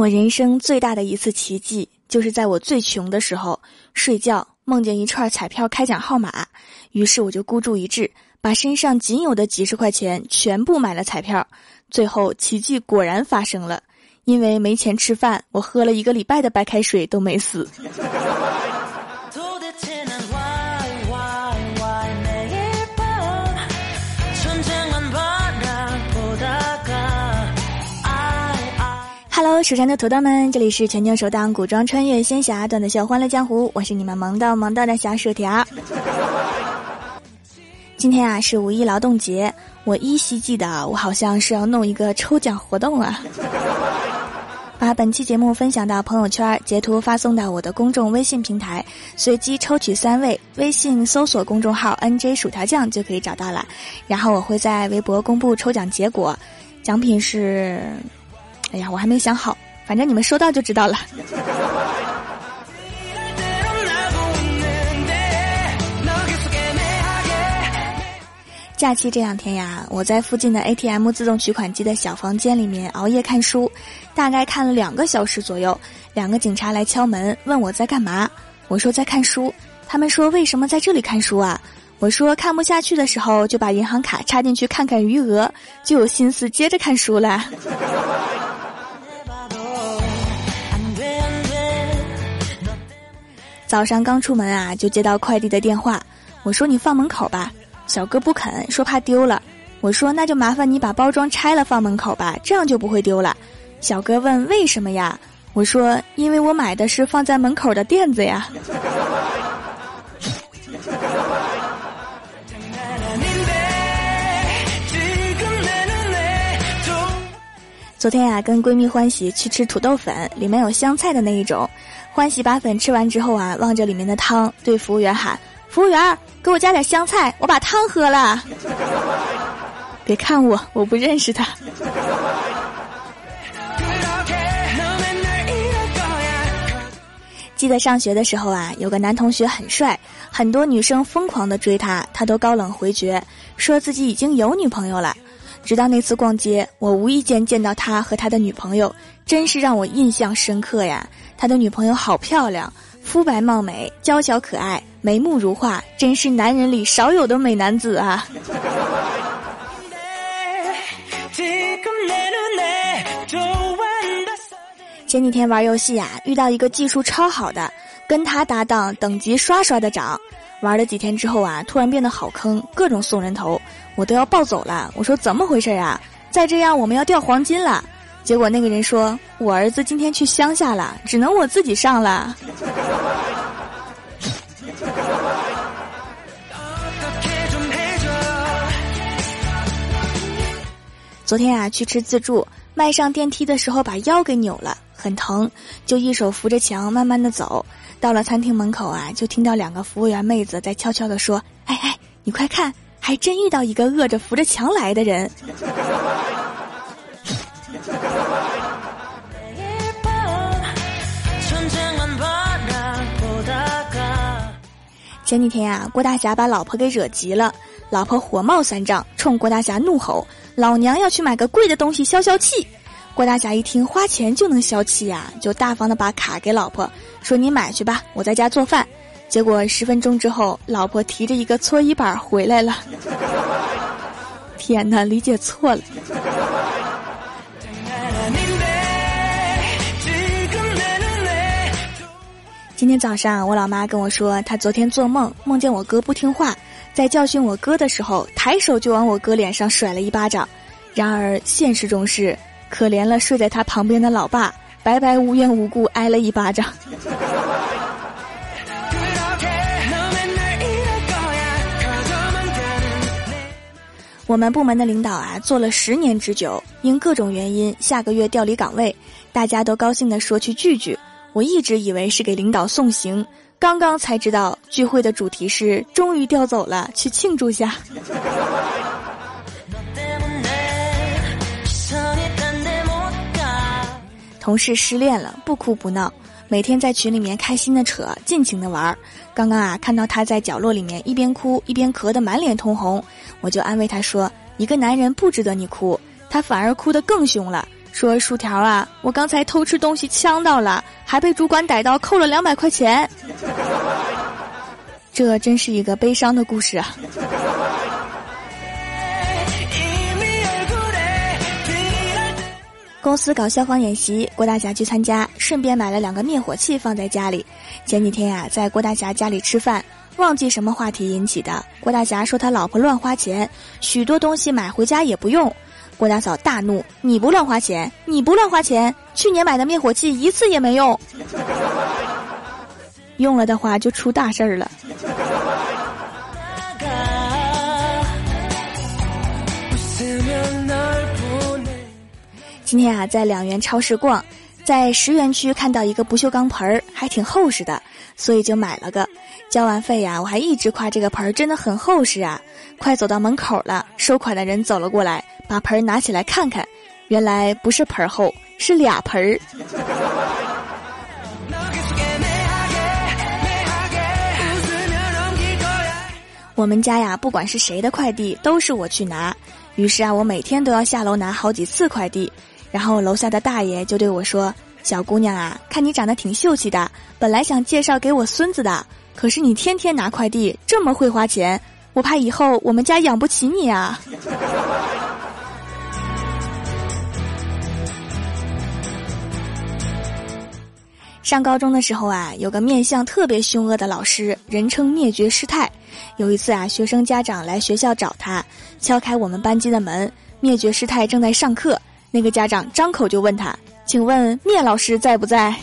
我人生最大的一次奇迹，就是在我最穷的时候睡觉，梦见一串彩票开奖号码，于是我就孤注一掷，把身上仅有的几十块钱全部买了彩票。最后奇迹果然发生了，因为没钱吃饭，我喝了一个礼拜的白开水都没死。Hello，蜀山的土豆们，这里是全球首档古装穿越仙侠段子秀《欢乐江湖》，我是你们萌到萌到的小薯条。今天啊是五一劳动节，我依稀记得我好像是要弄一个抽奖活动啊，把本期节目分享到朋友圈，截图发送到我的公众微信平台，随机抽取三位，微信搜索公众号 “nj 薯条酱”就可以找到了，然后我会在微博公布抽奖结果，奖品是。哎呀，我还没想好，反正你们收到就知道了。假期这两天呀，我在附近的 ATM 自动取款机的小房间里面熬夜看书，大概看了两个小时左右。两个警察来敲门，问我在干嘛，我说在看书。他们说为什么在这里看书啊？我说看不下去的时候就把银行卡插进去看看余额，就有心思接着看书了。早上刚出门啊，就接到快递的电话。我说你放门口吧，小哥不肯，说怕丢了。我说那就麻烦你把包装拆了放门口吧，这样就不会丢了。小哥问为什么呀？我说因为我买的是放在门口的垫子呀。昨天啊，跟闺蜜欢喜去吃土豆粉，里面有香菜的那一种。欢喜把粉吃完之后啊，望着里面的汤，对服务员喊：“服务员，给我加点香菜，我把汤喝了。”别看我，我不认识他。记得上学的时候啊，有个男同学很帅，很多女生疯狂的追他，他都高冷回绝，说自己已经有女朋友了。直到那次逛街，我无意间见到他和他的女朋友，真是让我印象深刻呀。他的女朋友好漂亮，肤白貌美，娇小可爱，眉目如画，真是男人里少有的美男子啊！前几天玩游戏呀，遇到一个技术超好的，跟他搭档，等级刷刷的涨。玩了几天之后啊，突然变得好坑，各种送人头，我都要暴走了。我说怎么回事啊？再这样我们要掉黄金了。结果那个人说：“我儿子今天去乡下了，只能我自己上了。”昨天啊，去吃自助，迈上电梯的时候把腰给扭了，很疼，就一手扶着墙慢慢的走。到了餐厅门口啊，就听到两个服务员妹子在悄悄的说：“哎哎，你快看，还真遇到一个饿着扶着墙来的人。”前几天呀，郭大侠把老婆给惹急了，老婆火冒三丈，冲郭大侠怒吼：“老娘要去买个贵的东西消消气。”郭大侠一听花钱就能消气呀，就大方的把卡给老婆，说：“你买去吧，我在家做饭。”结果十分钟之后，老婆提着一个搓衣板回来了。天哪，理解错了。今天早上，我老妈跟我说，她昨天做梦，梦见我哥不听话，在教训我哥的时候，抬手就往我哥脸上甩了一巴掌。然而现实中是，可怜了睡在他旁边的老爸，白白无缘无故挨了一巴掌。我们部门的领导啊，做了十年之久，因各种原因，下个月调离岗位，大家都高兴的说去聚聚。我一直以为是给领导送行，刚刚才知道聚会的主题是终于调走了，去庆祝下。同事失恋了，不哭不闹，每天在群里面开心的扯，尽情的玩儿。刚刚啊，看到他在角落里面一边哭一边咳得满脸通红，我就安慰他说：“一个男人不值得你哭，他反而哭得更凶了。”说薯条啊，我刚才偷吃东西呛到了，还被主管逮到，扣了两百块钱。这真是一个悲伤的故事啊！公司搞消防演习，郭大侠去参加，顺便买了两个灭火器放在家里。前几天呀，在郭大侠家里吃饭，忘记什么话题引起的。郭大侠说他老婆乱花钱，许多东西买回家也不用。郭大嫂大怒：“你不乱花钱，你不乱花钱，去年买的灭火器一次也没用，用了的话就出大事儿了。”今天啊，在两元超市逛，在十元区看到一个不锈钢盆儿，还挺厚实的，所以就买了个。交完费呀，我还一直夸这个盆儿真的很厚实啊。快走到门口了，收款的人走了过来，把盆儿拿起来看看，原来不是盆儿厚，是俩盆儿。我们家呀，不管是谁的快递，都是我去拿。于是啊，我每天都要下楼拿好几次快递。然后楼下的大爷就对我说：“小姑娘啊，看你长得挺秀气的，本来想介绍给我孙子的，可是你天天拿快递，这么会花钱，我怕以后我们家养不起你啊。”上高中的时候啊，有个面相特别凶恶的老师，人称灭绝师太。有一次啊，学生家长来学校找他，敲开我们班级的门，灭绝师太正在上课。那个家长张口就问他：“请问灭老师在不在？”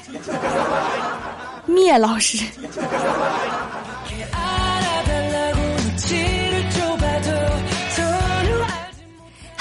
灭老师。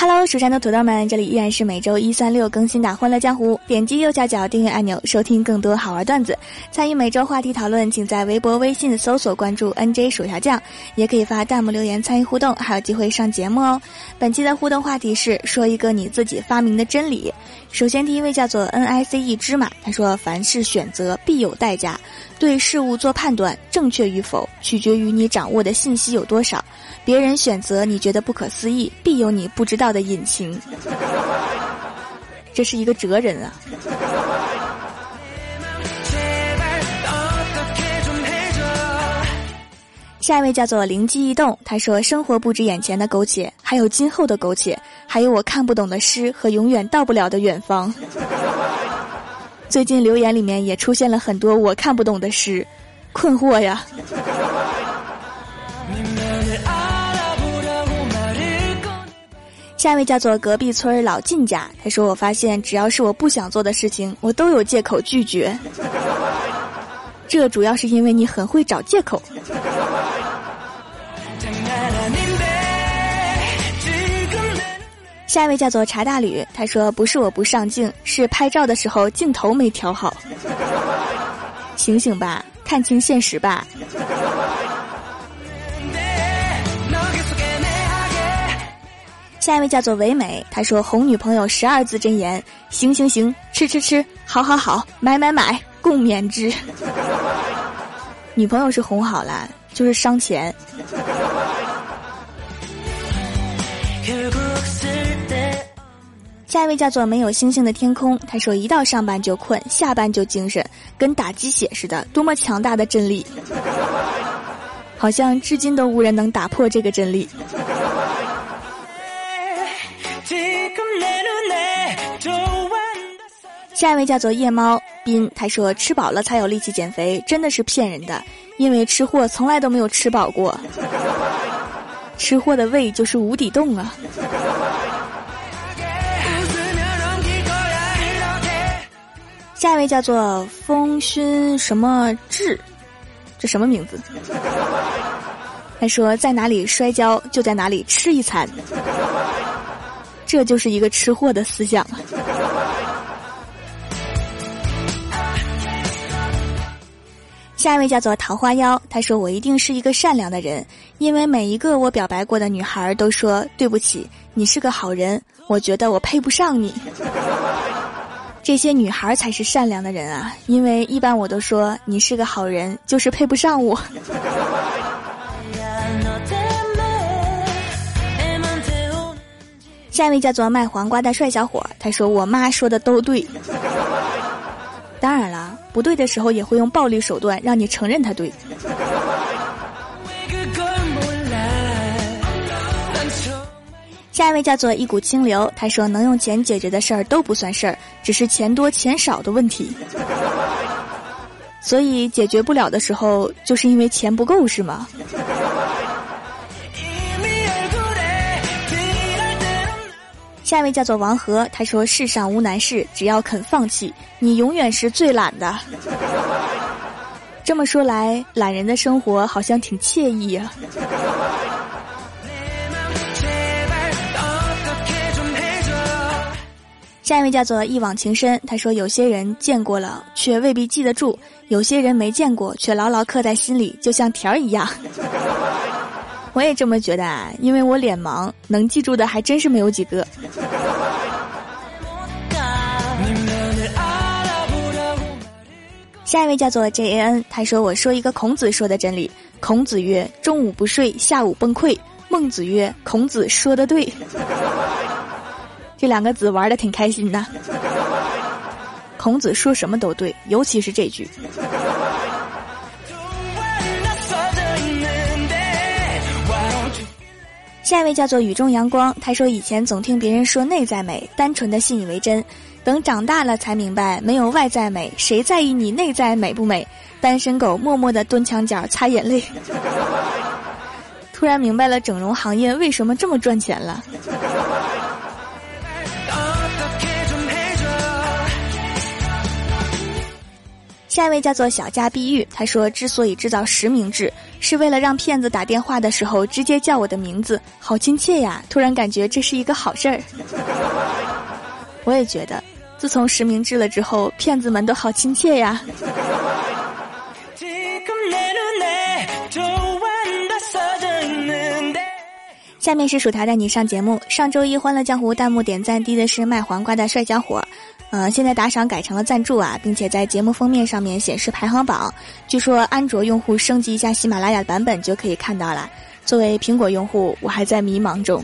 Hello，蜀山的土豆们，这里依然是每周一、三、六更新的《欢乐江湖》。点击右下角订阅按钮，收听更多好玩段子。参与每周话题讨论，请在微博、微信搜索关注 “nj 薯条酱”，也可以发弹幕留言参与互动，还有机会上节目哦。本期的互动话题是说一个你自己发明的真理。首先，第一位叫做 NICE 芝麻，他说：“凡事选择必有代价，对事物做判断正确与否，取决于你掌握的信息有多少。”别人选择你觉得不可思议，必有你不知道的隐情。这是一个哲人啊。下一位叫做灵机一动，他说：“生活不止眼前的苟且，还有今后的苟且，还有我看不懂的诗和永远到不了的远方。”最近留言里面也出现了很多我看不懂的诗，困惑呀。下一位叫做隔壁村老靳家，他说：“我发现只要是我不想做的事情，我都有借口拒绝。这主要是因为你很会找借口。”下一位叫做茶大吕，他说：“不是我不上镜，是拍照的时候镜头没调好。醒醒吧，看清现实吧。”下一位叫做唯美，他说哄女朋友十二字真言：行行行，吃吃吃，好好好，买买买，共勉之。女朋友是哄好了，就是伤钱。下一位叫做没有星星的天空，他说一到上班就困，下班就精神，跟打鸡血似的，多么强大的真理！好像至今都无人能打破这个真理。下一位叫做夜猫斌，他说吃饱了才有力气减肥，真的是骗人的，因为吃货从来都没有吃饱过，吃货的胃就是无底洞啊。下一位叫做风熏什么志，这什么名字？他说在哪里摔跤就在哪里吃一餐，这就是一个吃货的思想。下一位叫做桃花妖，他说：“我一定是一个善良的人，因为每一个我表白过的女孩都说对不起，你是个好人，我觉得我配不上你。这些女孩才是善良的人啊，因为一般我都说你是个好人，就是配不上我。”下一位叫做卖黄瓜的帅小伙，他说：“我妈说的都对。”当然了，不对的时候也会用暴力手段让你承认他对。下一位叫做一股清流，他说：“能用钱解决的事儿都不算事儿，只是钱多钱少的问题。”所以解决不了的时候，就是因为钱不够，是吗？下一位叫做王和，他说：“世上无难事，只要肯放弃，你永远是最懒的。”这么说来，懒人的生活好像挺惬意呀。下一位叫做一往情深，他说：“有些人见过了，却未必记得住；有些人没见过，却牢牢刻在心里，就像条儿一样。”我也这么觉得啊，因为我脸盲，能记住的还真是没有几个。下一位叫做 J A N，他说：“我说一个孔子说的真理。孔子曰：中午不睡，下午崩溃。孟子曰：孔子说的对。”这两个子玩的挺开心的。孔子说什么都对，尤其是这句。下一位叫做雨中阳光，他说以前总听别人说内在美，单纯的信以为真，等长大了才明白，没有外在美，谁在意你内在美不美？单身狗默默的蹲墙角擦眼泪。突然明白了整容行业为什么这么赚钱了。下一位叫做小家碧玉，他说：“之所以制造实名制，是为了让骗子打电话的时候直接叫我的名字，好亲切呀！突然感觉这是一个好事儿。我也觉得，自从实名制了之后，骗子们都好亲切呀。”下面是薯条带你上节目。上周一《欢乐江湖》弹幕点赞低的是卖黄瓜的帅小伙。呃，现在打赏改成了赞助啊，并且在节目封面上面显示排行榜。据说安卓用户升级一下喜马拉雅版本就可以看到了。作为苹果用户，我还在迷茫中。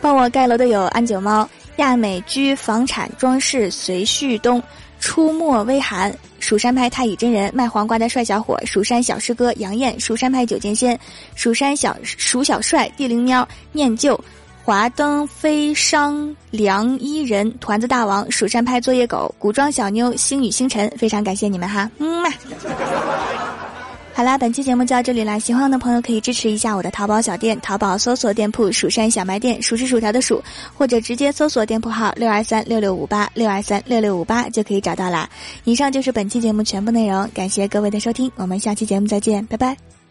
帮我盖楼的有安九猫、亚美居房产装饰随旭东、出没微寒、蜀山派太乙真人、卖黄瓜的帅小伙、蜀山小师哥杨艳、蜀山派九剑仙、蜀山小蜀小帅、地灵喵、念旧。华灯飞商梁伊人团子大王蜀山派作业狗古装小妞星语星辰，非常感谢你们哈，嗯嘛。好啦，本期节目就到这里啦，喜欢我的朋友可以支持一下我的淘宝小店，淘宝搜索店铺蜀山小卖店，数是薯条的数，或者直接搜索店铺号六二三六六五八六二三六六五八就可以找到啦。以上就是本期节目全部内容，感谢各位的收听，我们下期节目再见，拜拜。